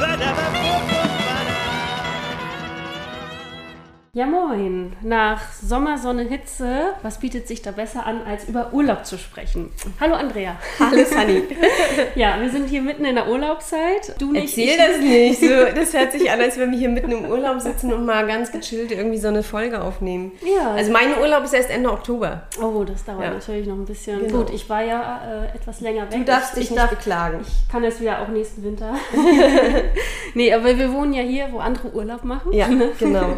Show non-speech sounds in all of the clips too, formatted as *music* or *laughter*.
Ba-da-ba-ba-ba. Ja moin, nach Sommersonne, Hitze, was bietet sich da besser an, als über Urlaub zu sprechen? Hallo Andrea. Hallo Sunny. *laughs* Ja, wir sind hier mitten in der Urlaubszeit. Du nicht, Erzähl ich das nicht. So, *laughs* das hört sich an, als wenn wir hier mitten im Urlaub sitzen und mal ganz gechillt irgendwie so eine Folge aufnehmen. Ja. Also mein Urlaub ist erst Ende Oktober. Oh, das dauert Ja. natürlich noch ein bisschen. Genau. Gut, ich war ja äh, etwas länger weg. Du darfst ich, dich ich nicht darf, beklagen. Ich kann es wieder auch nächsten Winter. *laughs* nee, aber wir wohnen ja hier, wo andere Urlaub machen. Ja, genau.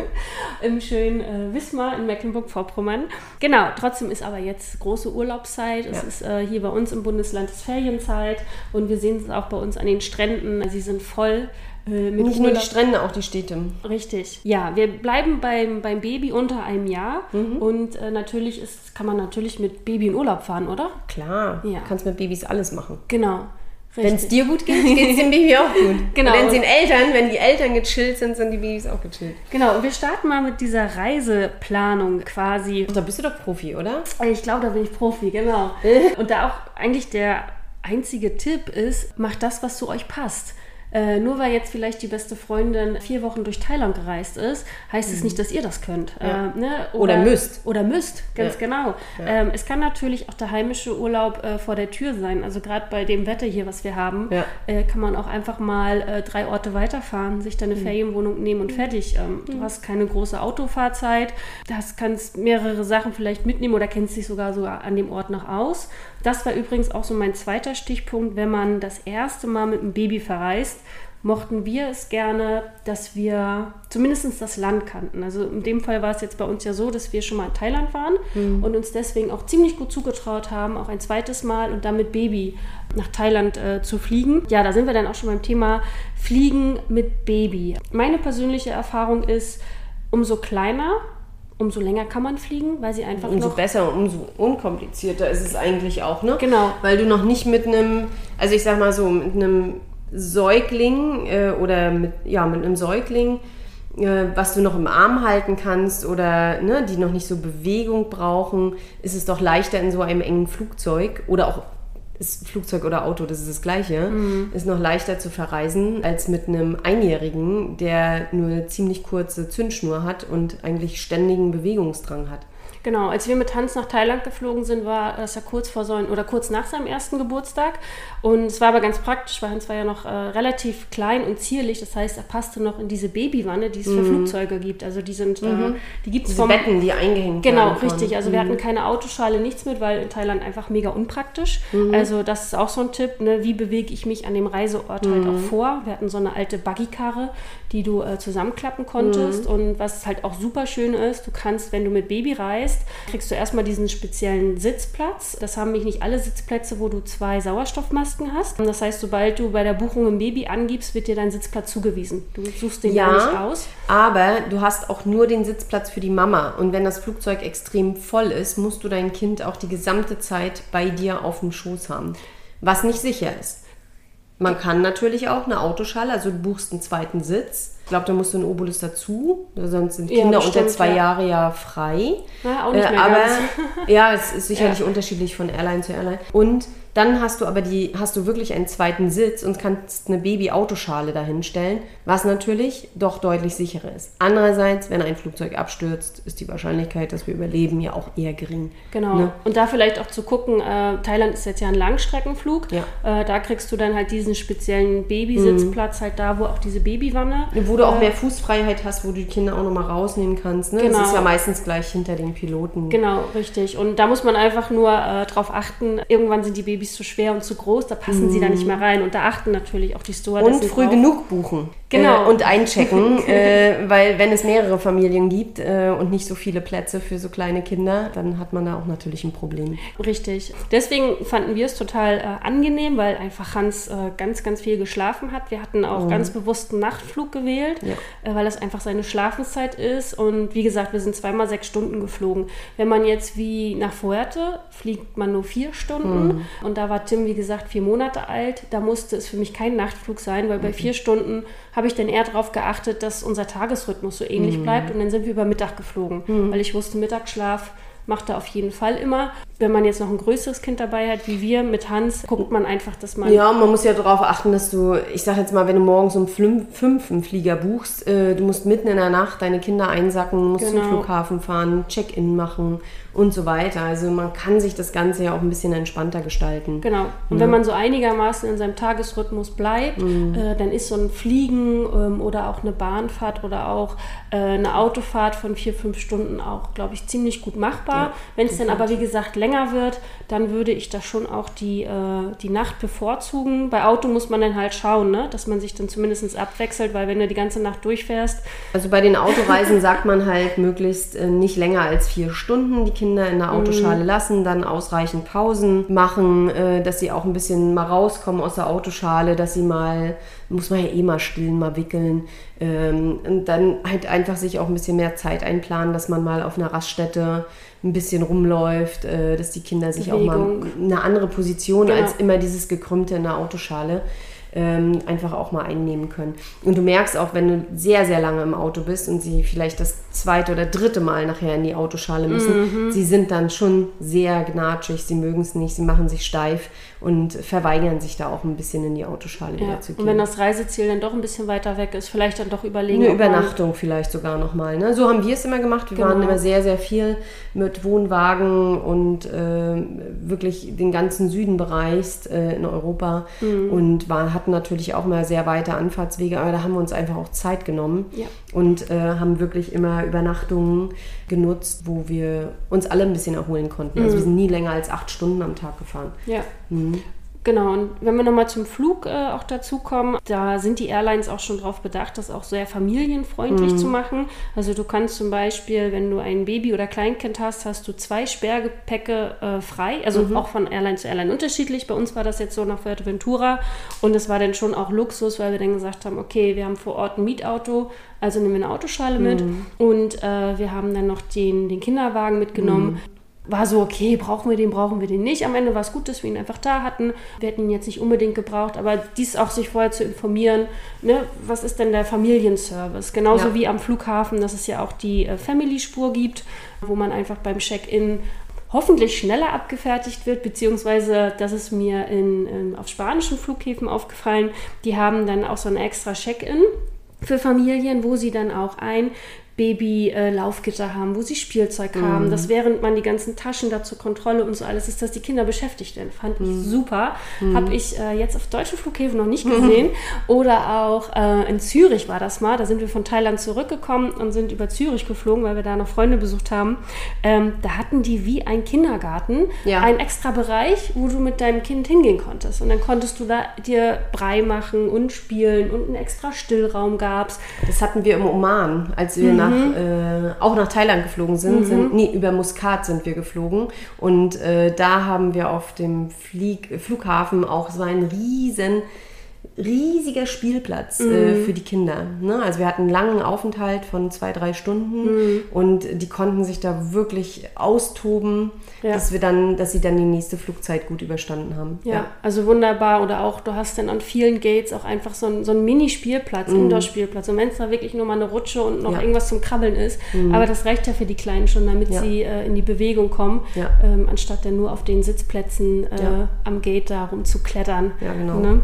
Im schönen äh, Wismar in Mecklenburg-Vorpommern. Genau, trotzdem ist aber jetzt große Urlaubszeit. Es Ja. ist äh, hier bei uns im Bundesland ist Ferienzeit und wir sehen es auch bei uns an den Stränden. Sie sind voll äh, Nicht nur die Strände, auch die Städte. Richtig. Ja, wir bleiben beim, beim Baby unter einem Jahr Mhm. und äh, natürlich ist, kann man natürlich mit Baby in Urlaub fahren, oder? Klar, Ja. kannst mit Babys alles machen. Genau. Wenn es dir gut geht, geht es dem Baby auch gut. *laughs* Genau. Und wenn es den Eltern, wenn die Eltern gechillt sind, sind die Babys auch gechillt. Genau, und wir starten mal mit dieser Reiseplanung quasi. Da bist du doch Profi, oder? Ich glaube, da bin ich Profi, genau. *laughs* Und da auch eigentlich der einzige Tipp ist, macht das, was zu euch passt. Äh, nur weil jetzt vielleicht die beste Freundin vier Wochen durch Thailand gereist ist, heißt es nicht, dass ihr das könnt. Ja. Äh, ne? Oder müsst. Oder müsst, ganz Ja. genau. Ähm, es kann natürlich auch der heimische Urlaub äh, vor der Tür sein. Also gerade bei dem Wetter hier, was wir haben, Ja. äh, kann man auch einfach mal äh, drei Orte weiterfahren, sich deine Ferienwohnung nehmen und fertig. Ähm, Du hast keine große Autofahrzeit, du hast, kannst mehrere Sachen vielleicht mitnehmen oder kennst dich sogar sogar an dem Ort noch aus. Das war übrigens auch so mein zweiter Stichpunkt, wenn man das erste Mal mit einem Baby verreist. Mochten wir es gerne, dass wir zumindest das Land kannten. Also in dem Fall war es jetzt bei uns ja so, dass wir schon mal in Thailand waren und uns deswegen auch ziemlich gut zugetraut haben, auch ein zweites Mal und dann mit Baby nach Thailand äh, zu fliegen. Ja, da sind wir dann auch schon beim Thema Fliegen mit Baby. Meine persönliche Erfahrung ist, umso kleiner, umso länger kann man fliegen, weil sie einfach Umso noch besser und umso unkomplizierter ist es eigentlich auch, ne? Genau. Weil du noch nicht mit einem, also ich sag mal so, mit einem Säugling äh, oder mit, ja, mit einem Säugling, äh, was du noch im Arm halten kannst oder ne, die noch nicht so Bewegung brauchen, ist es doch leichter in so einem engen Flugzeug oder auch ist Flugzeug oder Auto, das ist das Gleiche, ist noch leichter zu verreisen als mit einem Einjährigen, der nur eine ziemlich kurze Zündschnur hat und eigentlich ständigen Bewegungsdrang hat. Genau, als wir mit Hans nach Thailand geflogen sind, war das ja kurz vor seinem oder kurz nach seinem ersten Geburtstag. Und es war aber ganz praktisch, weil Hans war ja noch äh, relativ klein und zierlich. Das heißt, er passte noch in diese Babywanne, die es für Flugzeuge gibt. Also die sind, äh, die gibt es vom Betten, die eingehängt Genau, richtig. Also wir hatten keine Autoschale, nichts mit, weil in Thailand einfach mega unpraktisch. Also das ist auch so ein Tipp, ne? wie bewege ich mich an dem Reiseort halt auch vor. Wir hatten so eine alte Buggykarre, die du äh, zusammenklappen konntest. Und was halt auch super schön ist, du kannst, wenn du mit Baby reist, kriegst du erstmal diesen speziellen Sitzplatz. Das haben nämlich nicht alle Sitzplätze, wo du zwei Sauerstoffmasken hast. Das heißt, sobald du bei der Buchung ein Baby angibst, wird dir dein Sitzplatz zugewiesen. Du suchst den ja, nicht Ja, aus. aber du hast auch nur den Sitzplatz für die Mama. Und wenn das Flugzeug extrem voll ist, musst du dein Kind auch die gesamte Zeit bei dir auf dem Schoß haben. Was nicht sicher ist. Man kann natürlich auch eine Autoschale, also du buchst einen zweiten Sitz. Ich glaube, da musst du einen Obolus dazu, sonst sind Ja, Kinder unter bestimmt, zwei ja. Jahre ja frei. Ja, auch nicht Äh, mehr aber ganz. *laughs* ja, es ist sicherlich unterschiedlich von Airline zu Airline. Und dann hast du aber die, hast du wirklich einen zweiten Sitz und kannst eine Baby-Autoschale dahinstellen, was natürlich doch deutlich sicherer ist. Andererseits, wenn ein Flugzeug abstürzt, ist die Wahrscheinlichkeit, dass wir überleben, ja auch eher gering. Genau. Ne? Und da vielleicht auch zu gucken, äh, Thailand ist jetzt ja ein Langstreckenflug. Ja. Äh, da kriegst du dann halt diesen speziellen Babysitzplatz halt da, wo auch diese Babywanne. Wo du auch mehr Fußfreiheit hast, wo du die Kinder auch nochmal rausnehmen kannst. Ne? Genau. Das ist ja meistens gleich hinter den Piloten. Genau, richtig. Und da muss man einfach nur äh, drauf achten, irgendwann sind die Babys zu schwer und zu groß, da passen sie da nicht mehr rein. Und da achten natürlich auch die Stewardessen Und früh drauf. genug buchen. Genau. äh, und einchecken, *laughs* äh, weil wenn es mehrere Familien gibt äh, und nicht so viele Plätze für so kleine Kinder, dann hat man da auch natürlich ein Problem. Richtig. Deswegen fanden wir es total äh, angenehm, weil einfach Hans äh, ganz, ganz viel geschlafen hat. Wir hatten auch ganz bewusst einen Nachtflug gewählt, Ja. äh, weil das einfach seine Schlafenszeit ist. Und wie gesagt, wir sind zweimal sechs Stunden geflogen. Wenn man jetzt wie nach Fuerte fliegt man nur vier Stunden. Und da war Tim, wie gesagt, vier Monate alt. Da musste es für mich kein Nachtflug sein, weil bei vier Stunden habe ich dann eher darauf geachtet, dass unser Tagesrhythmus so ähnlich bleibt. Und dann sind wir über Mittag geflogen, weil ich wusste, Mittagsschlaf macht er auf jeden Fall immer. Wenn man jetzt noch ein größeres Kind dabei hat, wie wir mit Hans, guckt man einfach, dass man. Ja, man muss ja darauf achten, dass du, ich sag jetzt mal, wenn du morgens um fünf einen Flieger buchst, äh, du musst mitten in der Nacht deine Kinder einsacken, musst zum Genau. Flughafen fahren, Check-in machen und so weiter. Also man kann sich das Ganze ja auch ein bisschen entspannter gestalten. Genau. Und wenn man so einigermaßen in seinem Tagesrhythmus bleibt, äh, dann ist so ein Fliegen ähm, oder auch eine Bahnfahrt oder auch äh, eine Autofahrt von vier, fünf Stunden auch, glaube ich, ziemlich gut machbar. Ja, wenn es dann aber, wie gesagt, länger wird, dann würde ich da schon auch die, äh, die Nacht bevorzugen. Bei Auto muss man dann halt schauen, ne? dass man sich dann zumindest abwechselt, weil wenn du die ganze Nacht durchfährst, Also bei den Autoreisen *laughs* sagt man halt möglichst äh, nicht länger als vier Stunden die Kinder in der Autoschale lassen, dann ausreichend Pausen machen, äh, dass sie auch ein bisschen mal rauskommen aus der Autoschale, dass sie mal, muss man ja eh mal stillen, mal wickeln ähm, und dann halt einfach sich auch ein bisschen mehr Zeit einplanen, dass man mal auf einer Raststätte ein bisschen rumläuft, äh, dass die Kinder sich auch Bewegung. mal eine andere Position Genau. als immer dieses gekrümmte in der Autoschale ähm, einfach auch mal einnehmen können. Und du merkst auch, wenn du sehr, sehr lange im Auto bist und sie vielleicht das zweite oder dritte Mal nachher in die Autoschale müssen, sie sind dann schon sehr gnatschig, sie mögen es nicht, sie machen sich steif und verweigern sich da auch ein bisschen in die Autoschale ja. wieder zu gehen. und wenn das Reiseziel dann doch ein bisschen weiter weg ist, vielleicht dann doch überlegen. Eine Übernachtung vielleicht sogar nochmal. Ne? So haben wir es immer gemacht. Wir Genau. waren immer sehr, sehr viel mit Wohnwagen und ähm, wirklich den ganzen Süden bereist äh, in Europa Mhm. und war, hatten natürlich auch mal sehr weite Anfahrtswege, aber da haben wir uns einfach auch Zeit genommen Ja. Und äh, haben wirklich immer Übernachtungen genutzt, wo wir uns alle ein bisschen erholen konnten. Mhm. Also wir sind nie länger als acht Stunden am Tag gefahren. Ja. Genau, und wenn wir nochmal zum Flug äh, auch dazu kommen, da sind die Airlines auch schon darauf bedacht, das auch sehr familienfreundlich zu machen. Also du kannst zum Beispiel, wenn du ein Baby oder Kleinkind hast, hast du zwei Sperrgepäcke äh, frei, also auch von Airline zu Airline unterschiedlich. Bei uns war das jetzt so nach Fuerteventura. Und es war dann schon auch Luxus, weil wir dann gesagt haben, okay, wir haben vor Ort ein Mietauto, also nehmen wir eine Autoschale mit. Und äh, wir haben dann noch den, den Kinderwagen mitgenommen war so, okay, brauchen wir den, brauchen wir den nicht. Am Ende war es gut, dass wir ihn einfach da hatten. Wir hätten ihn jetzt nicht unbedingt gebraucht, aber dies auch sich vorher zu informieren, ne, was ist denn der Familienservice? Genauso Ja. wie am Flughafen, dass es ja auch die äh, Family-Spur gibt, wo man einfach beim Check-in hoffentlich schneller abgefertigt wird, beziehungsweise das ist mir in, in, auf spanischen Flughäfen aufgefallen, die haben dann auch so ein extra Check-in für Familien, wo sie dann auch ein Baby-Laufgitter haben, wo sie Spielzeug haben, dass während man die ganzen Taschen da zur Kontrolle und so alles ist, dass die Kinder beschäftigt werden. Fand ich super. Habe ich äh, jetzt auf deutschen Flughäfen noch nicht gesehen. Oder auch äh, in Zürich war das mal. Da sind wir von Thailand zurückgekommen und sind über Zürich geflogen, weil wir da noch Freunde besucht haben. Ähm, da hatten die wie ein Kindergarten Ja. einen extra Bereich, wo du mit deinem Kind hingehen konntest. Und dann konntest du da dir Brei machen und spielen und einen extra Stillraum gab's. Das hatten wir im Oman, als wir nach, äh, auch nach Thailand geflogen sind. sind. Nee, über Muscat sind wir geflogen. Und äh, da haben wir auf dem Flieg, Flughafen auch so einen riesen, riesiger Spielplatz äh, für die Kinder. Ne? Also wir hatten einen langen Aufenthalt von zwei, drei Stunden und die konnten sich da wirklich austoben, Ja. dass wir dann, dass sie dann die nächste Flugzeit gut überstanden haben. Ja, also wunderbar. Oder auch, du hast dann an vielen Gates auch einfach so einen, so einen Mini-Spielplatz, Indoor-Spielplatz. Und wenn es da wirklich nur mal eine Rutsche und noch Ja. irgendwas zum Krabbeln ist. Aber das reicht ja für die Kleinen schon, damit Ja. sie äh, in die Bewegung kommen, Ja. ähm, anstatt dann nur auf den Sitzplätzen äh, Ja. am Gate da rumzuklettern. Ja, genau. Ne?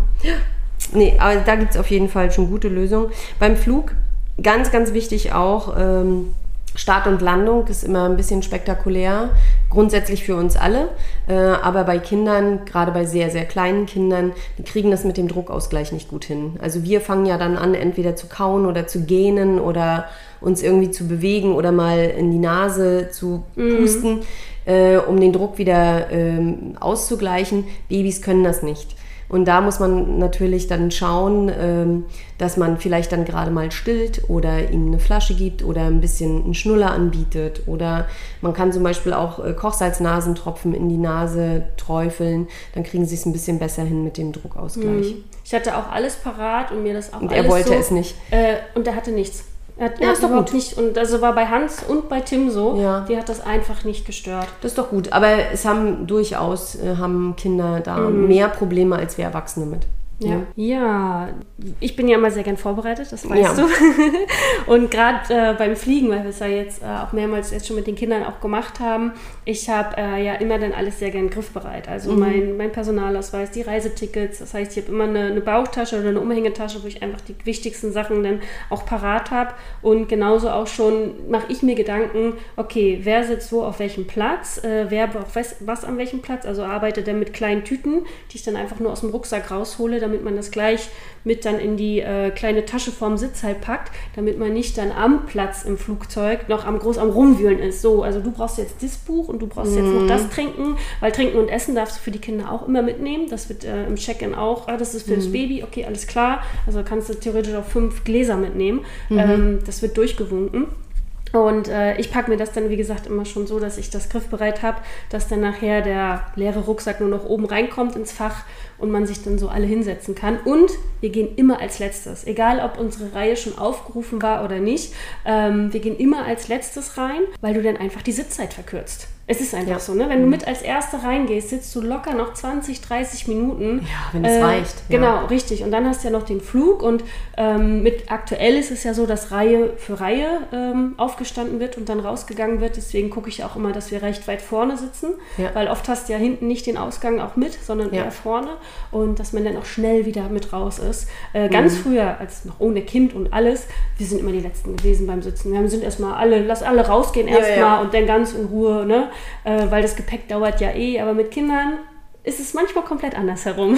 Nee, aber da gibt es auf jeden Fall schon gute Lösungen. Beim Flug, ganz, ganz wichtig auch, ähm, Start und Landung ist immer ein bisschen spektakulär, grundsätzlich für uns alle, äh, aber bei Kindern, gerade bei sehr, sehr kleinen Kindern, die kriegen das mit dem Druckausgleich nicht gut hin. Also wir fangen ja dann an, entweder zu kauen oder zu gähnen oder uns irgendwie zu bewegen oder mal in die Nase zu pusten, äh, um den Druck wieder ähm, auszugleichen. Babys können das nicht. Und da muss man natürlich dann schauen, ähm, dass man vielleicht dann gerade mal stillt oder ihnen eine Flasche gibt oder ein bisschen einen Schnuller anbietet. Oder man kann zum Beispiel auch äh, Kochsalznasentropfen in die Nase träufeln. Dann kriegen sie es ein bisschen besser hin mit dem Druckausgleich. Ich hatte auch alles parat und mir das auch Und alles er wollte so, es nicht. Äh, und er hatte nichts. Er hat, Ja, ist doch überhaupt gut. nicht. Und also war bei Hans und bei Tim so. Ja. Die hat das einfach nicht gestört. Das ist doch gut. Aber es haben durchaus äh, haben Kinder da Mhm. mehr Probleme als wir Erwachsene mit. Ja. ja, ich bin ja immer sehr gern vorbereitet, das weißt Ja. du. *laughs* Und gerade äh, beim Fliegen, weil wir es ja jetzt äh, auch mehrmals jetzt schon mit den Kindern auch gemacht haben, ich habe äh, ja immer dann alles sehr gern griffbereit. Also Mhm. mein, mein Personalausweis, die Reisetickets, das heißt, ich habe immer eine, eine Bauchtasche oder eine Umhängetasche, wo ich einfach die wichtigsten Sachen dann auch parat habe. Und genauso auch schon mache ich mir Gedanken, okay, wer sitzt wo auf welchem Platz, äh, wer braucht was, was an welchem Platz, also arbeitet er mit kleinen Tüten, die ich dann einfach nur aus dem Rucksack raushole, damit man das gleich mit dann in die äh, kleine Tasche vorm Sitz halt packt, damit man nicht dann am Platz im Flugzeug noch am groß am rumwühlen ist. So, also du brauchst jetzt das Buch und du brauchst jetzt noch das trinken, weil trinken und essen darfst du für die Kinder auch immer mitnehmen. Das wird äh, im Check-in auch, ah, das ist für das Baby, okay, alles klar. Also kannst du theoretisch auch fünf Gläser mitnehmen. Ähm, das wird durchgewunken. Und äh, ich packe mir das dann, wie gesagt, immer schon so, dass ich das griffbereit habe, dass dann nachher der leere Rucksack nur noch oben reinkommt ins Fach und man sich dann so alle hinsetzen kann. Und wir gehen immer als letztes, egal ob unsere Reihe schon aufgerufen war oder nicht. Ähm, wir gehen immer als letztes rein, weil du dann einfach die Sitzzeit verkürzt. Es ist einfach Ja. so, ne? Wenn du mit als Erste reingehst, sitzt du locker noch 20, 30 Minuten. Ja, wenn es reicht, ja. Genau, richtig. Und dann hast du ja noch den Flug und ähm, mit aktuell ist es ja so, dass Reihe für Reihe ähm, aufgestanden wird und dann rausgegangen wird. Deswegen gucke ich auch immer, dass wir recht weit vorne sitzen, Ja. weil oft hast du ja hinten nicht den Ausgang auch mit, sondern eher vorne und dass man dann auch schnell wieder mit raus ist. Äh, ganz Mhm. früher, als noch ohne Kind und alles, wir sind immer die Letzten gewesen beim Sitzen. Wir sind erstmal alle, lass alle rausgehen erstmal und dann ganz in Ruhe, ne? Äh, weil das Gepäck dauert ja eh, aber mit Kindern ist es manchmal komplett andersherum.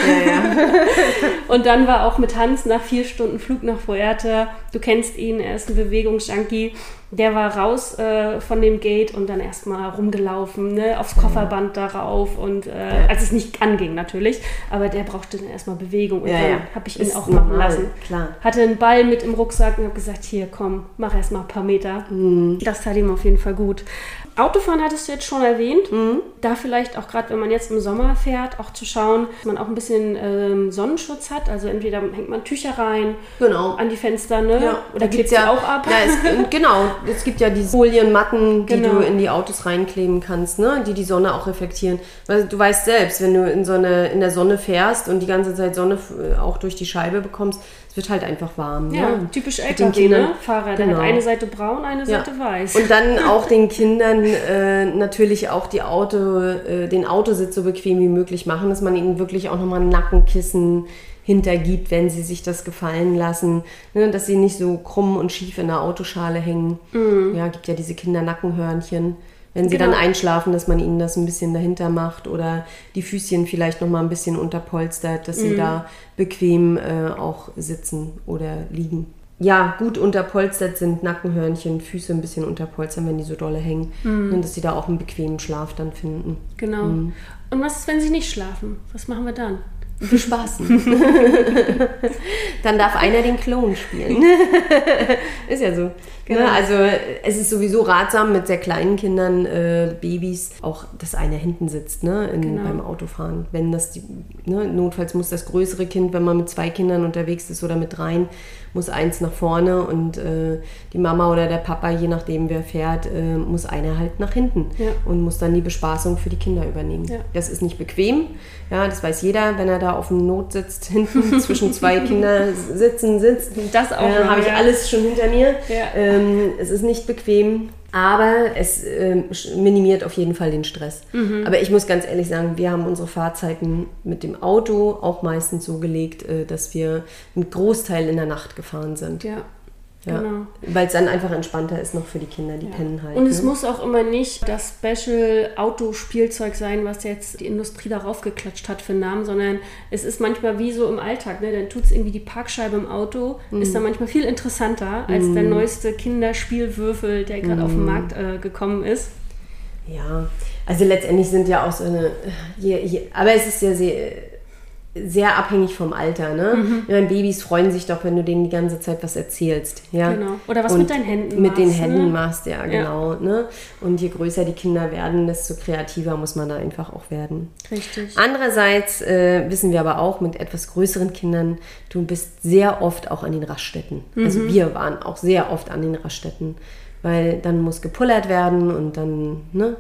*laughs* Und dann war auch mit Hans nach vier Stunden Flug nach Fuerte, du kennst ihn, er ist ein Bewegungsjunkie, der war raus äh, von dem Gate und dann erstmal rumgelaufen, ne, aufs Kofferband darauf und äh, als es nicht anging natürlich, aber der brauchte dann erstmal Bewegung und Ja, dann ja. habe ich ihn Ist auch machen normal, lassen. klar. Hatte einen Ball mit im Rucksack und habe gesagt, hier komm, mach erstmal ein paar Meter. Mhm. Das tat ihm auf jeden Fall gut. Autofahren hattest du jetzt schon erwähnt. Mhm. Da vielleicht auch gerade, wenn man jetzt im Sommer fährt, auch zu schauen, dass man auch ein bisschen ähm, Sonnenschutz hat. Also entweder hängt man Tücher rein Genau. an die Fenster, ne? Ja, Oder klebt sie ja auch ab. Ja, es, *laughs* genau. Es gibt ja diese Folienmatten, die Genau. du in die Autos reinkleben kannst, ne? die die Sonne auch reflektieren. Weil du weißt selbst, wenn du in, so eine, in der Sonne fährst und die ganze Zeit Sonne äh, auch durch die Scheibe bekommst, es wird halt einfach warm. Ja, ne? typisch LKW, ne? Fahrer, Genau. eine Seite braun, eine Ja. Seite weiß. Und dann *laughs* auch den Kindern äh, natürlich auch die Auto, äh, den Autositz so bequem wie möglich machen, dass man ihnen wirklich auch nochmal ein Nackenkissen hintergibt, wenn sie sich das gefallen lassen, ne, dass sie nicht so krumm und schief in der Autoschale hängen. Ja, gibt ja diese Kindernackenhörnchen. Wenn sie Genau. dann einschlafen, dass man ihnen das ein bisschen dahinter macht oder die Füßchen vielleicht nochmal ein bisschen unterpolstert, dass sie da bequem äh, auch sitzen oder liegen. Ja, gut unterpolstert sind Nackenhörnchen, Füße ein bisschen unterpolstern, wenn die so dolle hängen. Und dass sie da auch einen bequemen Schlaf dann finden. genau. Mhm. Und was ist, wenn sie nicht schlafen? Was machen wir dann? Viel Spaß. *laughs* Dann darf einer den Klon spielen. *laughs* ist ja so. Genau. Ne? Also es ist sowieso ratsam mit sehr kleinen Kindern, äh, Babys, auch dass einer hinten sitzt ne? In, Genau. beim Autofahren. Wenn das die, ne? notfalls muss das größere Kind, wenn man mit zwei Kindern unterwegs ist oder mit dreien, muss eins nach vorne und äh, die Mama oder der Papa, je nachdem wer fährt, äh, muss einer halt nach hinten Ja. und muss dann die Bespaßung für die Kinder übernehmen. Ja. Das ist nicht bequem, ja, das weiß jeder, wenn er da auf dem Notsitz *laughs* hinten zwischen zwei Kinder sitzen sitzt. Das auch äh, noch, habe ich ja. alles schon hinter mir. Ja. Ähm, es ist nicht bequem, aber es sch- minimiert auf jeden Fall den Stress. Mhm. Aber ich muss ganz ehrlich sagen, wir haben unsere Fahrzeiten mit dem Auto auch meistens so gelegt, äh, dass wir einen Großteil in der Nacht gefahren sind. Ja, Ja. genau. Weil es dann einfach entspannter ist noch für die Kinder, die pennen halt. Und es ne? muss auch immer nicht das Special-Autospielzeug sein, was jetzt die Industrie darauf geklatscht hat für einen Namen, sondern es ist manchmal wie so im Alltag. Ne? Dann tut es irgendwie die Parkscheibe im Auto, Mhm. ist dann manchmal viel interessanter als der neueste Kinderspielwürfel, der gerade auf den Mhm. Markt äh, gekommen ist. Ja, also letztendlich sind ja auch so eine, je, je, aber es ist ja sehr, sehr abhängig vom Alter. Ne? Ich meine, Babys freuen sich doch, wenn du denen die ganze Zeit was erzählst. Ja? Genau. Oder was Und mit deinen Händen Mit den machst, Händen ne? machst, ja, genau. Ne? Und je größer die Kinder werden, desto kreativer muss man da einfach auch werden. Richtig. Andererseits äh, wissen wir aber auch mit etwas größeren Kindern, du bist sehr oft auch an den Raststätten. Also wir waren auch sehr oft an den Raststätten, weil dann muss gepullert werden und dann, ne?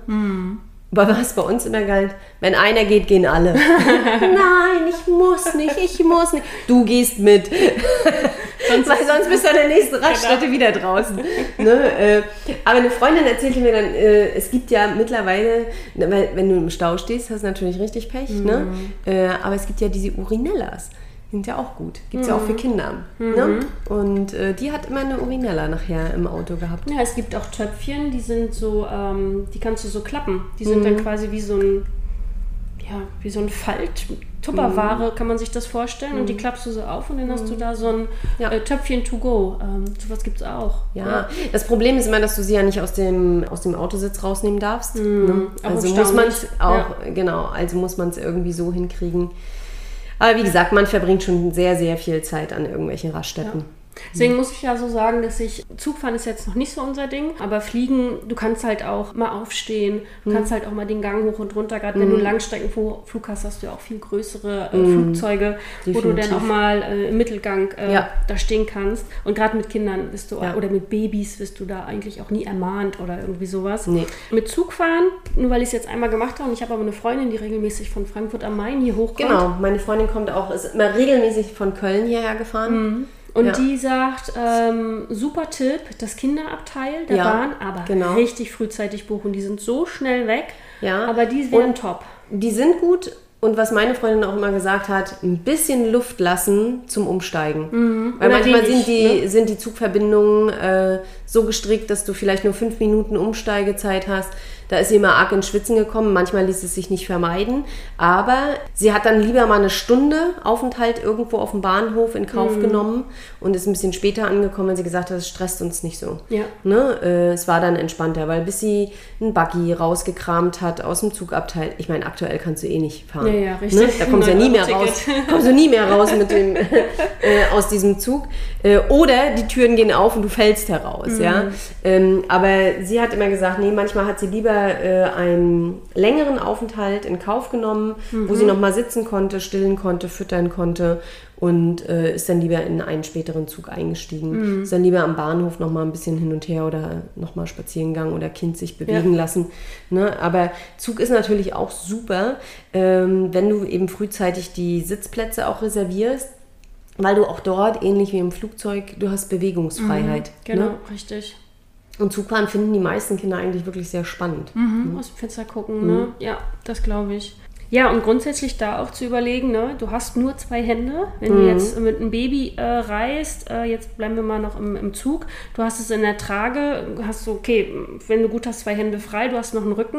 Aber was bei uns immer galt, wenn einer geht, gehen alle. *laughs* Nein, ich muss nicht, ich muss nicht. Du gehst mit. Weil sonst bist du an der nächsten Raststätte wieder draußen. Ne? Äh, aber eine Freundin erzählte mir dann, äh, es gibt ja mittlerweile, ne, weil wenn du im Stau stehst, hast du natürlich richtig Pech. Ne? Äh, aber es gibt ja diese Urinellas. Sind ja auch gut. Gibt es ja auch für Kinder. Ne? Und äh, die hat immer eine Urinella nachher im Auto gehabt. Ja, es gibt auch Töpfchen, die sind so, ähm, die kannst du so klappen. Die sind Mhm. dann quasi wie so ein, ja, wie so ein Falt. Tupperware kann man sich das vorstellen und die klappst du so auf und dann hast du da so ein Mhm. Ja. äh, Töpfchen to go. Ähm, sowas gibt es auch. Ja, das Problem ist immer, dass du sie ja nicht aus dem, aus dem Autositz rausnehmen darfst. Ne? Also muss man es auch, genau, also muss man es irgendwie so hinkriegen. Aber wie gesagt, man verbringt schon sehr, sehr viel Zeit an irgendwelchen Raststätten. Deswegen muss ich ja so sagen, dass ich, Zugfahren ist jetzt noch nicht so unser Ding, aber Fliegen, du kannst halt auch mal aufstehen, du kannst halt auch mal den Gang hoch und runter, gerade wenn du einen Langstreckenflug hast, hast du ja auch viel größere äh, Flugzeuge, wo du dann Definitiv. auch mal äh, im Mittelgang äh, Ja. da stehen kannst. Und gerade mit Kindern bist du, Ja. oder mit Babys wirst du da eigentlich auch nie ermahnt oder irgendwie sowas. Nee. Mit Zugfahren, nur weil ich es jetzt einmal gemacht habe und ich habe aber eine Freundin, die regelmäßig von Frankfurt am Main hier hochkommt. Genau, meine Freundin kommt auch, ist immer regelmäßig von Köln hierher gefahren. Und Ja. die sagt, ähm, super Tipp, das Kinderabteil der Ja, Bahn, aber genau. richtig frühzeitig buchen. Die sind so schnell weg, Ja. aber die wären Und- top. Die sind gut und was meine Freundin auch immer gesagt hat, ein bisschen Luft lassen zum Umsteigen. Weil Mhm. Oder manchmal wenig, sind die, sind die Zugverbindungen äh, so gestrickt, dass du vielleicht nur fünf Minuten Umsteigezeit hast. Da ist sie immer arg ins Schwitzen gekommen. Manchmal ließ es sich nicht vermeiden. Aber sie hat dann lieber mal eine Stunde Aufenthalt irgendwo auf dem Bahnhof in Mhm. Kauf genommen und ist ein bisschen später angekommen, weil sie gesagt hat, es stresst uns nicht so. Ja. Ne? Äh, es war dann entspannter, weil bis sie einen Buggy rausgekramt hat aus dem Zugabteil. Ich meine, aktuell kannst du eh nicht fahren. Ja, ja, richtig. Ne? Da kommst du ja *laughs* nie mehr 9 Euro raus. Kommst du nie mehr raus mit dem, *laughs* äh, aus diesem Zug. Äh, oder die Türen gehen auf und du fällst heraus. Mhm. Ja? Ähm, aber sie hat immer gesagt, nee, manchmal hat sie lieber äh, einen längeren Aufenthalt in Kauf genommen, wo Mhm. sie noch mal sitzen konnte, stillen konnte, füttern konnte und äh, ist dann lieber in einen späteren Zug eingestiegen. Mhm. Ist dann lieber am Bahnhof noch mal ein bisschen hin und her oder noch mal spazieren gegangen oder Kind sich bewegen lassen. Ne? Aber Zug ist natürlich auch super, ähm, wenn du eben frühzeitig die Sitzplätze auch reservierst, weil du auch dort, ähnlich wie im Flugzeug, du hast Bewegungsfreiheit. Genau, Ne? richtig. Und Zugfahren finden die meisten Kinder eigentlich wirklich sehr spannend. Mhm. Aus dem Fenster gucken, ne? Ja, das glaube ich. Ja, und grundsätzlich da auch zu überlegen, ne? du hast nur zwei Hände. Wenn Mhm. du jetzt mit einem Baby äh, reist, äh, jetzt bleiben wir mal noch im, im Zug, du hast es in der Trage, hast du, okay, wenn du gut hast, zwei Hände frei, du hast noch einen Rücken,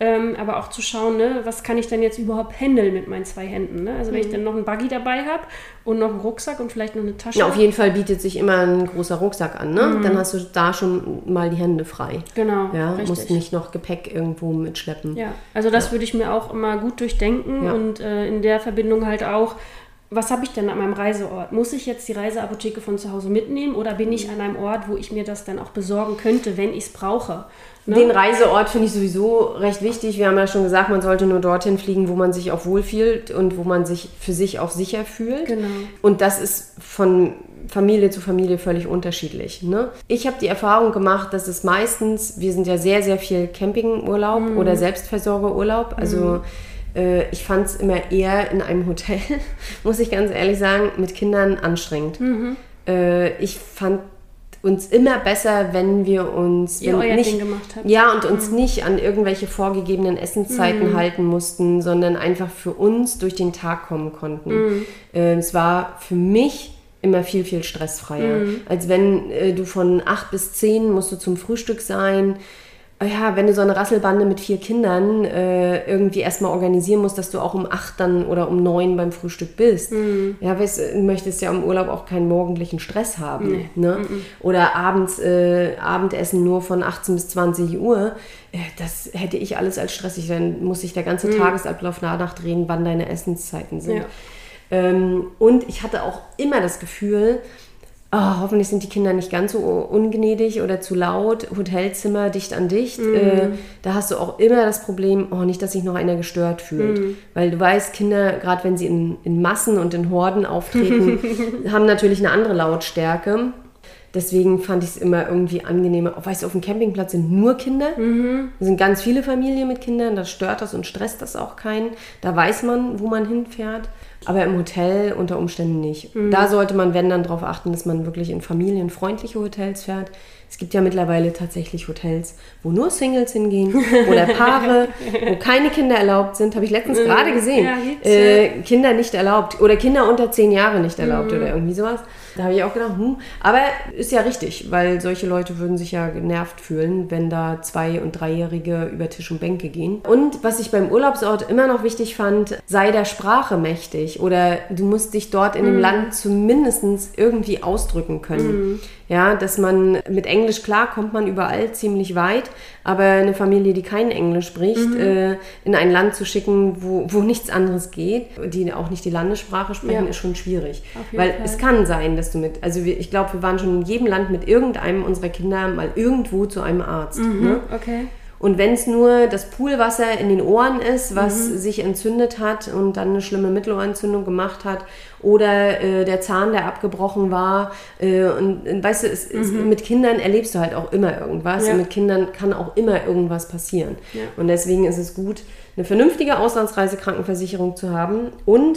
ähm, aber auch zu schauen, ne, was kann ich denn jetzt überhaupt handeln mit meinen zwei Händen. Ne? Also wenn ich dann noch einen Buggy dabei habe und noch einen Rucksack und vielleicht noch eine Tasche. Mhm. Ja, auf jeden Fall bietet sich immer ein großer Rucksack an. Ne? Dann hast du da schon mal die Hände frei. genau, Ja, richtig. musst nicht noch Gepäck irgendwo mitschleppen. Ja, also das würde ich mir auch immer gut durchdenken Ja. und äh, in der Verbindung halt auch, was habe ich denn an meinem Reiseort? Muss ich jetzt die Reiseapotheke von zu Hause mitnehmen oder bin ich an einem Ort, wo ich mir das dann auch besorgen könnte, wenn ich es brauche? Ne? Den Reiseort finde ich sowieso recht wichtig. Wir haben ja schon gesagt, man sollte nur dorthin fliegen, wo man sich auch wohlfühlt und wo man sich für sich auch sicher fühlt. Genau. Und das ist von Familie zu Familie völlig unterschiedlich. Ne? Ich habe die Erfahrung gemacht, dass es meistens, wir sind ja sehr, sehr viel Campingurlaub Mhm. oder Selbstversorgerurlaub. Also äh, ich fand es immer eher in einem Hotel, *laughs* muss ich ganz ehrlich sagen, mit Kindern anstrengend. Mhm. Äh, ich fand uns immer besser, wenn wir uns wenn nicht, ja, und uns nicht an irgendwelche vorgegebenen Essenszeiten Mhm. halten mussten, sondern einfach für uns durch den Tag kommen konnten. Mhm. Äh, es war für mich immer viel, viel stressfreier. Mhm. Als wenn äh, du von acht bis zehn musst du zum Frühstück sein. Äh, Ja, wenn du so eine Rasselbande mit vier Kindern äh, irgendwie erstmal organisieren musst, dass du auch um acht dann oder um neun beim Frühstück bist. Mhm. Ja, weißt, du möchtest ja im Urlaub auch keinen morgendlichen Stress haben. Ne? Oder abends äh, Abendessen nur von 18 bis 20 Uhr. Äh, das hätte ich alles als stressig. Dann muss sich der ganze Tagesablauf danach drehen, wann deine Essenszeiten sind. Ja. Ähm, und ich hatte auch immer das Gefühl, ah, hoffentlich sind die Kinder nicht ganz so ungnädig oder zu laut, Hotelzimmer dicht an dicht. Äh, da hast du auch immer das Problem, oh, nicht, dass sich noch einer gestört fühlt. Weil du weißt, Kinder, gerade wenn sie in, in Massen und in Horden auftreten, *laughs* haben natürlich eine andere Lautstärke. Deswegen fand ich es immer irgendwie angenehmer. Oh, weißt du, auf dem Campingplatz sind nur Kinder. Da sind ganz viele Familien mit Kindern. Da stört das und stresst das auch keinen. Da weiß man, wo man hinfährt. Aber im Hotel unter Umständen nicht. Da sollte man, wenn, dann darauf achten, dass man wirklich in familienfreundliche Hotels fährt. Es gibt ja mittlerweile tatsächlich Hotels, wo nur Singles hingehen *laughs* oder Paare, wo keine Kinder erlaubt sind. Habe ich letztens gerade gesehen. Ja, äh, Kinder nicht erlaubt oder Kinder unter zehn Jahre nicht erlaubt oder irgendwie sowas. Da habe ich auch gedacht, hm, aber ist ja richtig, weil solche Leute würden sich ja genervt fühlen, wenn da zwei- und dreijährige über Tisch und Bänke gehen. Und was ich beim Urlaubsort immer noch wichtig fand, sei der Sprache mächtig oder du musst dich dort in dem Land zumindest irgendwie ausdrücken können. Ja, dass man mit Englisch klar kommt man überall ziemlich weit, aber eine Familie, die kein Englisch spricht, äh, in ein Land zu schicken, wo, wo nichts anderes geht, die auch nicht die Landessprache sprechen, Ja. ist schon schwierig. Weil Fall. es kann sein, dass du mit, also wir, ich glaube, wir waren schon in jedem Land mit irgendeinem unserer Kinder mal irgendwo zu einem Arzt. Ne? Okay. Und wenn es nur das Poolwasser in den Ohren ist, was sich entzündet hat und dann eine schlimme Mittelohrentzündung gemacht hat, oder äh, der Zahn, der abgebrochen war. Äh, und, und weißt du, es, es, mit Kindern erlebst du halt auch immer irgendwas. Ja. Und mit Kindern kann auch immer irgendwas passieren. Ja. Und deswegen ist es gut, eine vernünftige Auslandsreisekrankenversicherung zu haben und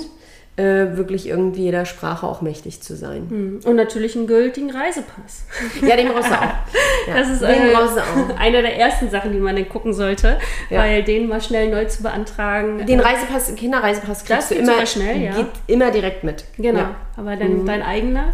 äh, wirklich irgendwie jeder Sprache auch mächtig zu sein. Und natürlich einen gültigen Reisepass. Ja, den brauchst du auch. *laughs* Ja, Das ist den äh, du auch. *laughs* eine der ersten Sachen, die man dann gucken sollte, Ja. weil den mal schnell neu zu beantragen. Den Reisepass, Das Kinderreisepass kriegst du geht immer, schnell, ja. geht immer direkt mit. Genau, Ja. Aber dann dein eigener.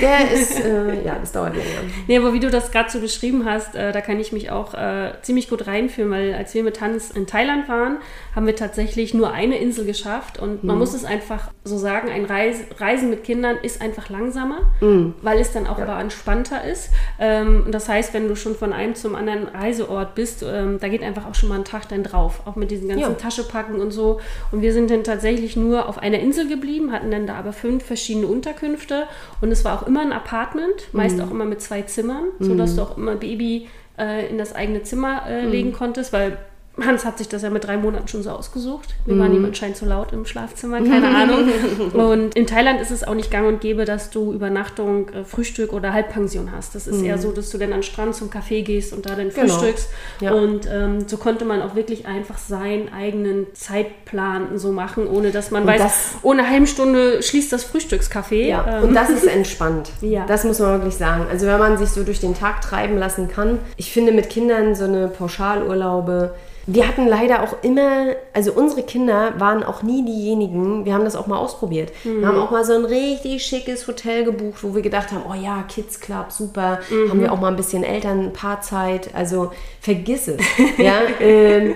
Der ist, äh, ja, das dauert länger. Nee, aber wie du das gerade so beschrieben hast, äh, da kann ich mich auch äh, ziemlich gut reinfühlen, weil als wir mit Hans in Thailand waren, haben wir tatsächlich nur eine Insel geschafft und Mhm. man muss es einfach so sagen, ein Reis Reisen mit Kindern ist einfach langsamer, Mhm. weil es dann auch aber entspannter ist. Ähm, und das heißt, wenn du schon von einem zum anderen Reiseort bist, ähm, da geht einfach auch schon mal ein Tag dann drauf, auch mit diesen ganzen Ja. Taschepacken und so. Und wir sind dann tatsächlich nur auf einer Insel geblieben, hatten dann da aber fünf verschiedene Unterkünfte und es war auch immer ein Apartment, meist Mhm. auch immer mit zwei Zimmern, sodass du auch immer Baby äh, in das eigene Zimmer äh, Mhm. legen konntest, weil Hans hat sich das ja mit drei Monaten schon so ausgesucht. Wir Mhm. waren ihm anscheinend zu laut im Schlafzimmer, keine *laughs* Ahnung. Und in Thailand ist es auch nicht gang und gäbe, dass du Übernachtung, äh, Frühstück oder Halbpension hast. Das ist eher so, dass du dann an den Strand zum Café gehst und da dann Mhm. Genau. frühstückst. Ja. Und ähm, so konnte man auch wirklich einfach seinen eigenen Zeitplan so machen, ohne dass man Und weiß, das- ohne eine halbe Stunde schließt das Frühstückscafé. Ja, Ähm, und das ist entspannt. Ja. Das muss man wirklich sagen. Also wenn man sich so durch den Tag treiben lassen kann. Ich finde mit Kindern so eine Pauschalurlaube. Wir hatten leider auch immer, also unsere Kinder waren auch nie diejenigen, wir haben das auch mal ausprobiert. Wir haben auch mal so ein richtig schickes Hotel gebucht, wo wir gedacht haben, oh ja, Kids Club, super, haben wir auch mal ein bisschen Elternpaarzeit, also vergiss es. *laughs* ja, ähm,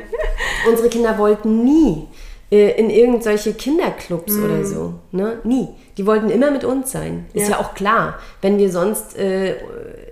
unsere Kinder wollten nie äh, in irgendwelche Kinderclubs oder so. Ne? Nie. Die wollten immer mit uns sein. Ist ja, Ja. auch klar. Wenn wir sonst äh,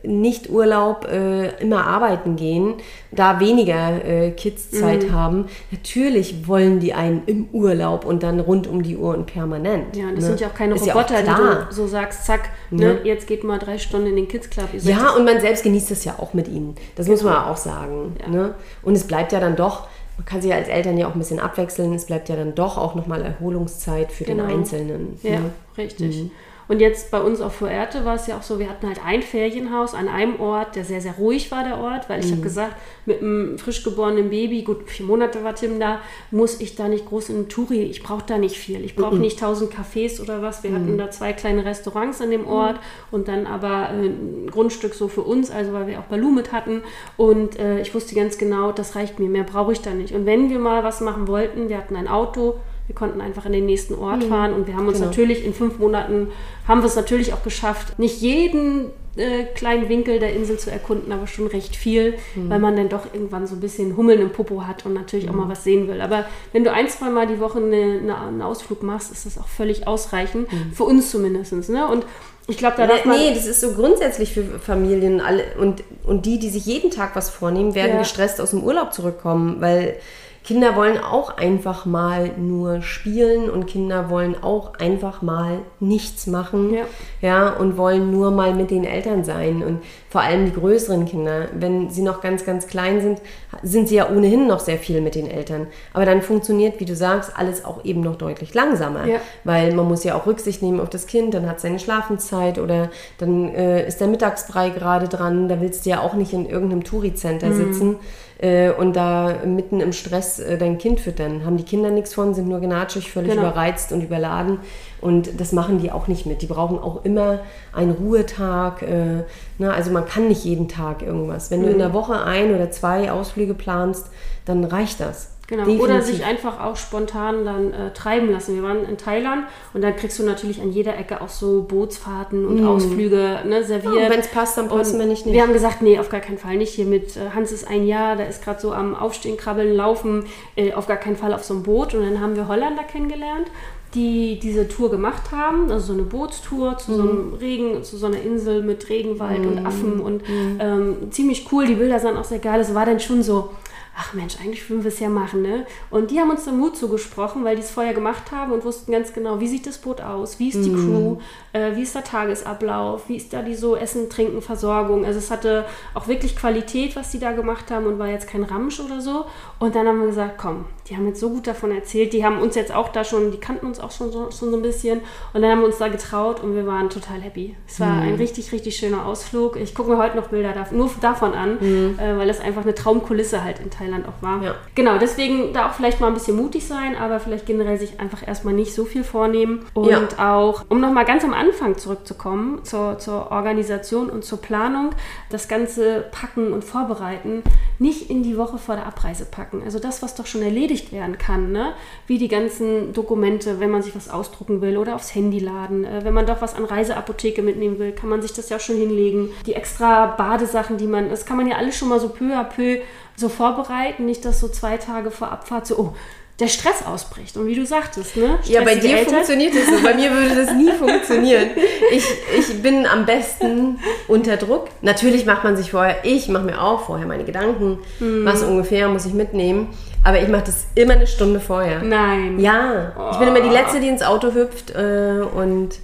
nicht Urlaub äh, immer arbeiten gehen, da weniger äh, Kids-Zeit haben, natürlich wollen die einen im Urlaub und dann rund um die Uhr und permanent. Ja, das ne? sind ja auch keine Ist Roboter, ja auch die du so sagst, zack, ne, jetzt geht mal drei Stunden in den Kids Club. Ja, und man selbst genießt es ja auch mit ihnen. Das muss man auch sagen. Genau. Ja. Ne? Und es bleibt ja dann doch, man kann sich ja als Eltern ja auch ein bisschen abwechseln, es bleibt ja dann doch auch nochmal Erholungszeit für Genau. den Einzelnen. Ja, ne? richtig. Und jetzt bei uns auf Fuerte war es ja auch so, wir hatten halt ein Ferienhaus an einem Ort, der sehr, sehr ruhig war, der Ort, weil ich habe gesagt, mit einem frisch geborenen Baby, gut, vier Monate war Tim da, muss ich da nicht groß in einen Touri, ich brauche da nicht viel. Ich brauche nicht tausend Cafés oder was. Wir hatten da zwei kleine Restaurants an dem Ort und dann aber äh, ein Grundstück so für uns, also weil wir auch Balu mit hatten. Und äh, ich wusste ganz genau, das reicht mir, mehr brauche ich da nicht. Und wenn wir mal was machen wollten, wir hatten ein Auto, wir konnten einfach in den nächsten Ort fahren und wir haben uns Genau. natürlich in fünf Monaten haben wir es natürlich auch geschafft, nicht jeden äh, kleinen Winkel der Insel zu erkunden, aber schon recht viel, weil man dann doch irgendwann so ein bisschen Hummeln im Popo hat und natürlich auch mal was sehen will. Aber wenn du ein, zwei Mal die Woche eine, eine, einen Ausflug machst, ist das auch völlig ausreichend, für uns zumindest. Ne? Und ich glaube, da darf man... Nee, das ist so grundsätzlich für Familien alle und, und die, die sich jeden Tag was vornehmen, werden Ja. gestresst aus dem Urlaub zurückkommen, weil Kinder wollen auch einfach mal nur spielen und Kinder wollen auch einfach mal nichts machen. Ja. ja, und wollen nur mal mit den Eltern sein. Und vor allem die größeren Kinder, wenn sie noch ganz, ganz klein sind, sind sie ja ohnehin noch sehr viel mit den Eltern. Aber dann funktioniert, wie du sagst, alles auch eben noch deutlich langsamer. Ja. Weil man muss ja auch Rücksicht nehmen auf das Kind, dann hat es seine Schlafenszeit oder dann äh, ist der Mittagsbrei gerade dran. Da willst du ja auch nicht in irgendeinem Touri-Center sitzen äh, und da mitten im Stress äh, dein Kind füttern. Haben die Kinder nichts von, sind nur gnatschig, völlig Genau. überreizt und überladen. Und das machen die auch nicht mit. Die brauchen auch immer einen Ruhetag. Äh, ne? Also man kann nicht jeden Tag irgendwas. Wenn du in der Woche ein oder zwei Ausflüge planst, dann reicht das. Genau. Definitiv. Oder sich einfach auch spontan dann äh, treiben lassen. Wir waren in Thailand und dann kriegst du natürlich an jeder Ecke auch so Bootsfahrten und Ausflüge ne, serviert. Mm. Ja, und wenn's passt, dann passen, wenn nicht, nicht. Wir haben gesagt, nee, auf gar keinen Fall nicht. Hier mit äh, Hans ist ein Jahr, der ist gerade so am Aufstehen, Krabbeln, Laufen, äh, auf gar keinen Fall auf so einem Boot. Und dann haben wir Holländer kennengelernt, die diese Tour gemacht haben, also so eine Bootstour zu so Mhm. einem Regen, zu so einer Insel mit Regenwald Mhm. und Affen und ähm, ziemlich cool. Die Bilder sahen auch sehr geil. Es war dann schon so, ach Mensch, eigentlich würden wir es ja machen, ne? Und die haben uns dann Mut zugesprochen, weil die es vorher gemacht haben und wussten ganz genau, wie sieht das Boot aus, wie ist die Crew, äh, wie ist der Tagesablauf, wie ist da die so Essen, Trinken, Versorgung. Also es hatte auch wirklich Qualität, was die da gemacht haben und war jetzt kein Ramsch oder so. Und dann haben wir gesagt, komm, die haben jetzt so gut davon erzählt, die haben uns jetzt auch da schon, die kannten uns auch schon so, schon so ein bisschen und dann haben wir uns da getraut und wir waren total happy. Es war ein richtig, richtig schöner Ausflug. Ich gucke mir heute noch Bilder dav nur davon an, äh, weil es einfach eine Traumkulisse halt in Thailand auch war. Ja. Genau, deswegen da auch vielleicht mal ein bisschen mutig sein, aber vielleicht generell sich einfach erstmal nicht so viel vornehmen. Und Ja. auch, um nochmal ganz am Anfang zurückzukommen, zur, zur Organisation und zur Planung, das Ganze packen und vorbereiten, nicht in die Woche vor der Abreise packen. Also das, was doch schon erledigt werden kann, ne? wie die ganzen Dokumente, wenn man sich was ausdrucken will oder aufs Handy laden. Äh, wenn man doch was an Reiseapotheke mitnehmen will, kann man sich das ja auch schon hinlegen. Die extra Badesachen, die man, das kann man ja alles schon mal so peu à peu so vorbereiten, nicht dass so zwei Tage vor Abfahrt so, oh, der Stress ausbricht. Und wie du sagtest, ne? Ja, bei Stressige dir Eltern. funktioniert das so. Bei mir würde das nie funktionieren. Ich, ich bin am besten unter Druck. Natürlich macht man sich vorher, ich mache mir auch vorher meine Gedanken, Hm. was ungefähr muss ich mitnehmen. Aber ich mache das immer eine Stunde vorher. Nein. Ja, ich bin immer die Letzte, die ins Auto hüpft äh, und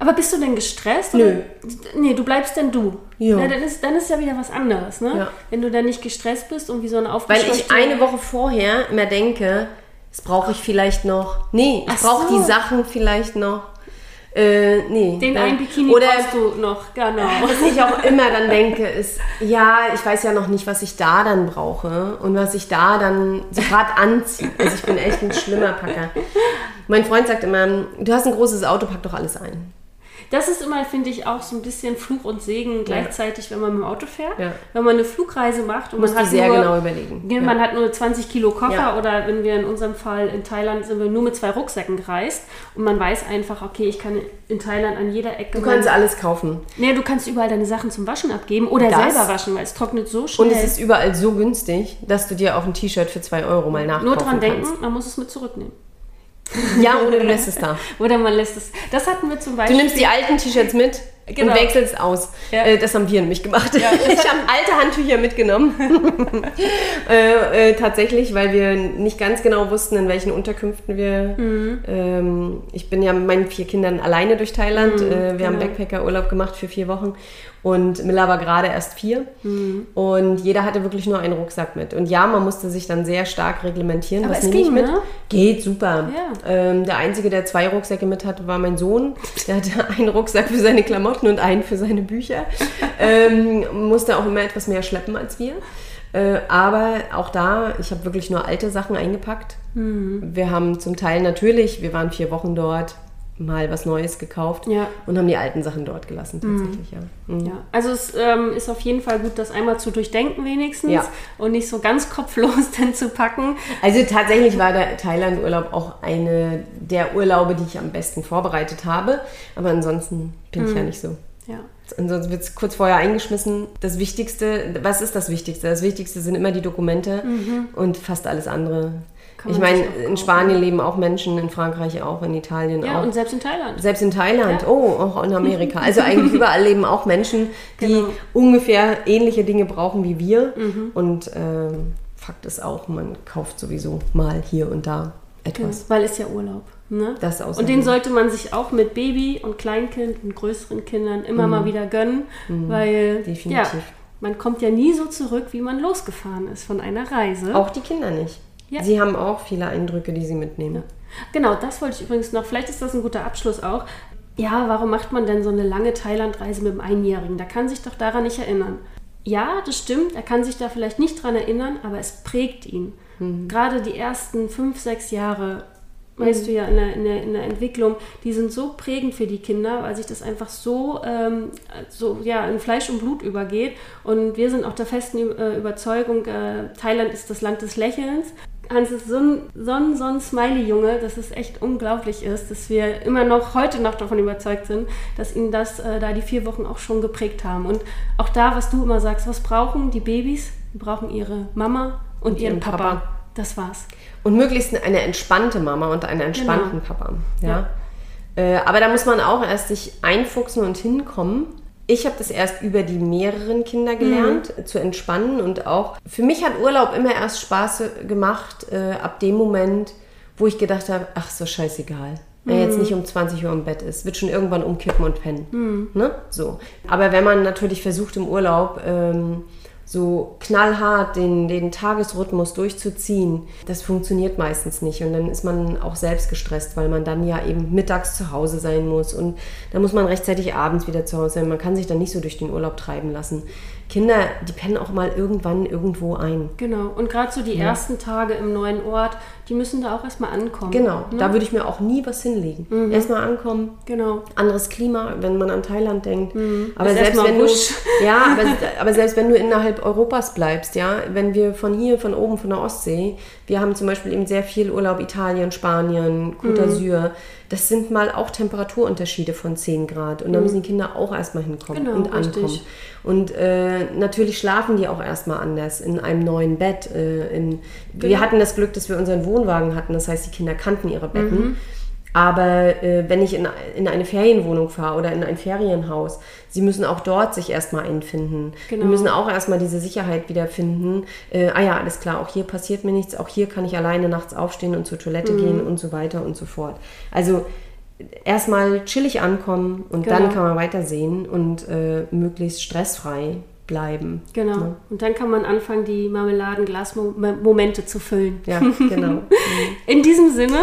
Aber bist du denn gestresst? Nö. Oder? Nee, du bleibst denn du. Ja. Na, dann, ist, dann ist ja wieder was anderes, ne? Ja. Wenn du dann nicht gestresst bist und wie so eine weil aufgescheuchte... ich eine Woche vorher immer denke, das brauche ich vielleicht noch. Nee, ich brauche so. die Sachen vielleicht noch. Äh, nee. Den einen Bikini Oder brauchst du noch, genau. *laughs* Was ich auch immer dann denke, ist, ja, ich weiß ja noch nicht, was ich da dann brauche und was ich da dann so gerade anziehe. Also ich bin echt ein schlimmer Packer. Mein Freund sagt immer, du hast ein großes Auto, pack doch alles ein. Das ist immer, finde ich, auch so ein bisschen Fluch und Segen gleichzeitig, wenn man mit dem Auto fährt. Wenn man eine Flugreise macht und Musst man hat sehr nur, genau überlegen. Man hat nur 20 Kilo Koffer oder wenn wir in unserem Fall in Thailand sind wir nur mit zwei Rucksäcken gereist und man weiß einfach, okay, ich kann in Thailand an jeder Ecke... Du kannst alles kaufen. Nee, du kannst überall deine Sachen zum Waschen abgeben oder Das- selber waschen, weil es trocknet so schnell. Und es ist überall so günstig, dass du dir auch ein T-Shirt für 2 Euro mal nachkaufen Nur dran denken, kannst. man muss es mit zurücknehmen. *laughs* Ja, oder du lässt es da. Oder man lässt es. Das hatten wir zum Du Beispiel. nimmst die alten T-Shirts mit Genau. und wechselst aus. Ja. Äh, das haben wir nämlich gemacht. *laughs* ich habe alte Handtücher mitgenommen. *laughs* äh, äh, tatsächlich, weil wir nicht ganz genau wussten, in welchen Unterkünften wir. Mhm. Ähm, ich bin ja mit meinen vier Kindern alleine durch Thailand. äh, wir haben genau. Backpacker-Urlaub gemacht für vier Wochen. Und Miller war gerade erst vier. Mhm. Und jeder hatte wirklich nur einen Rucksack mit. Und ja, man musste sich dann sehr stark reglementieren. Aber was es nehme ich mit? ne? Geht super. Ja. Ähm, der Einzige, der zwei Rucksäcke mit hatte, war mein Sohn. Der hatte *laughs* einen Rucksack für seine Klamotten und einen für seine Bücher. *laughs* ähm, musste auch immer etwas mehr schleppen als wir. Äh, aber auch da, ich habe wirklich nur alte Sachen eingepackt. Mhm. Wir haben zum Teil natürlich, wir waren vier Wochen dort, mal was Neues gekauft Ja. und haben die alten Sachen dort gelassen tatsächlich, ja. Mhm. Ja, also es ähm, ist auf jeden Fall gut, das einmal zu durchdenken wenigstens Ja. und nicht so ganz kopflos *laughs* dann zu packen. Also tatsächlich war der Thailand-Urlaub auch eine der Urlaube, die ich am besten vorbereitet habe. Aber ansonsten bin ich ja nicht so. Ja. Ansonsten wird es kurz vorher eingeschmissen. Das Wichtigste, was ist das Wichtigste? Das Wichtigste sind immer die Dokumente und fast alles andere. Ich meine, in. Spanien leben auch Menschen, in Frankreich auch, in Italien Ja, auch. und selbst in Thailand. Selbst in Thailand, Ja. oh, auch in Amerika. Also eigentlich *laughs* überall leben auch Menschen, die Genau. ungefähr ähnliche Dinge brauchen wie wir. Mhm. Und ähm, Fakt ist auch, man kauft sowieso mal hier und da etwas. Weil es ja Urlaub. Ne? Das und den sollte man sich auch mit Baby und Kleinkind und größeren Kindern immer mal wieder gönnen, weil Mhm. Definitiv. ja, man kommt ja nie so zurück, wie man losgefahren ist von einer Reise. Auch die Kinder nicht. Ja. Sie haben auch viele Eindrücke, die sie mitnehmen. Genau, das wollte ich übrigens noch. Vielleicht ist das ein guter Abschluss auch. Ja, warum macht man denn so eine lange Thailandreise mit dem Einjährigen? Da kann sich doch daran nicht erinnern. Ja, das stimmt, er kann sich da vielleicht nicht dran erinnern, aber es prägt ihn. Gerade die ersten fünf, sechs Jahre, weißt du ja, in der, in, der, in der Entwicklung, die sind so prägend für die Kinder, weil sich das einfach so, ähm, so ja, in Fleisch und Blut übergeht. Und wir sind auch der festen äh, Überzeugung, äh, Thailand ist das Land des Lächelns. Hans ist so ein, so ein, so ein Smiley-Junge, dass es echt unglaublich ist, dass wir immer noch, heute noch davon überzeugt sind, dass ihn das äh, da die vier Wochen auch schon geprägt haben. Und auch da, was du immer sagst, was brauchen die Babys? Die brauchen ihre Mama und, ihren ihren Papa. Papa. Das war's. Und möglichst eine entspannte Mama und einen entspannten Papa. Ja. Ja. Äh, aber da muss man auch erst sich einfuchsen und hinkommen. Ich habe das erst über die mehreren Kinder gelernt, äh, zu entspannen. Und auch für mich hat Urlaub immer erst Spaß gemacht, äh, ab dem Moment, wo ich gedacht habe, ach so scheißegal. Wenn er jetzt nicht um 20 Uhr im Bett ist, wird schon irgendwann umkippen und pennen. Ne? So. Aber wenn man natürlich versucht im Urlaub ähm, so knallhart den, den Tagesrhythmus durchzuziehen, das funktioniert meistens nicht. Und dann ist man auch selbst gestresst, weil man dann ja eben mittags zu Hause sein muss. Und dann muss man rechtzeitig abends wieder zu Hause sein. Man kann sich dann nicht so durch den Urlaub treiben lassen. Kinder, die pennen auch mal irgendwann irgendwo ein. Genau. Und gerade so die ersten Tage im neuen Ort, die müssen da auch erstmal ankommen. Genau, Ne? da würde ich mir auch nie was hinlegen. Erstmal ankommen, Genau. anderes Klima, wenn man an Thailand denkt. Aber Ist selbst wenn du, *laughs* ja, aber, *laughs* aber selbst wenn du innerhalb Europas bleibst, ja, wenn wir von hier, von oben, von der Ostsee, wir haben zum Beispiel eben sehr viel Urlaub Italien, Spanien, Côte Mhm. d'Azur. Das sind mal auch Temperaturunterschiede von 10 Grad. Und da müssen die Kinder auch erstmal hinkommen Mhm. Genau, und richtig. ankommen. Und äh, natürlich schlafen die auch erstmal anders in einem neuen Bett. Äh, in, Wir Genau. hatten das Glück, dass wir unseren Wohnwagen hatten. Das heißt, die Kinder kannten ihre Betten. Mhm. Aber äh, wenn ich in, in eine Ferienwohnung fahre oder in ein Ferienhaus, sie müssen auch dort sich erstmal einfinden. Genau. Wir müssen auch erstmal diese Sicherheit wiederfinden. Äh, ah ja, alles klar, auch hier passiert mir nichts, auch hier kann ich alleine nachts aufstehen und zur Toilette Mhm. gehen und so weiter und so fort. Also erstmal chillig ankommen und dann Genau. kann man weitersehen und äh, möglichst stressfrei bleiben. Genau. Ne? Und dann kann man anfangen, die Marmeladenglas-Momente zu füllen. Ja, *laughs* genau. In diesem Sinne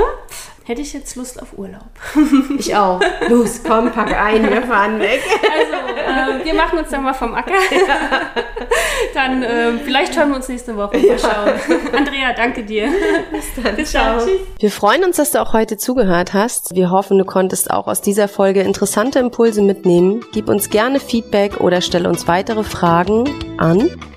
hätte ich jetzt Lust auf Urlaub. *laughs* Ich auch. Los, komm, pack ein, wir fahren weg. Also, äh, wir machen uns dann mal vom Acker. *laughs* Dann, äh, vielleicht hören wir uns nächste Woche. Mal schauen. Andrea, danke dir. Bis dann. Bis dann. Tschüss. Wir freuen uns, dass du auch heute zugehört hast. Wir hoffen, du konntest auch aus dieser Folge interessante Impulse mitnehmen. Gib uns gerne Feedback oder stelle uns weitere Fragen an.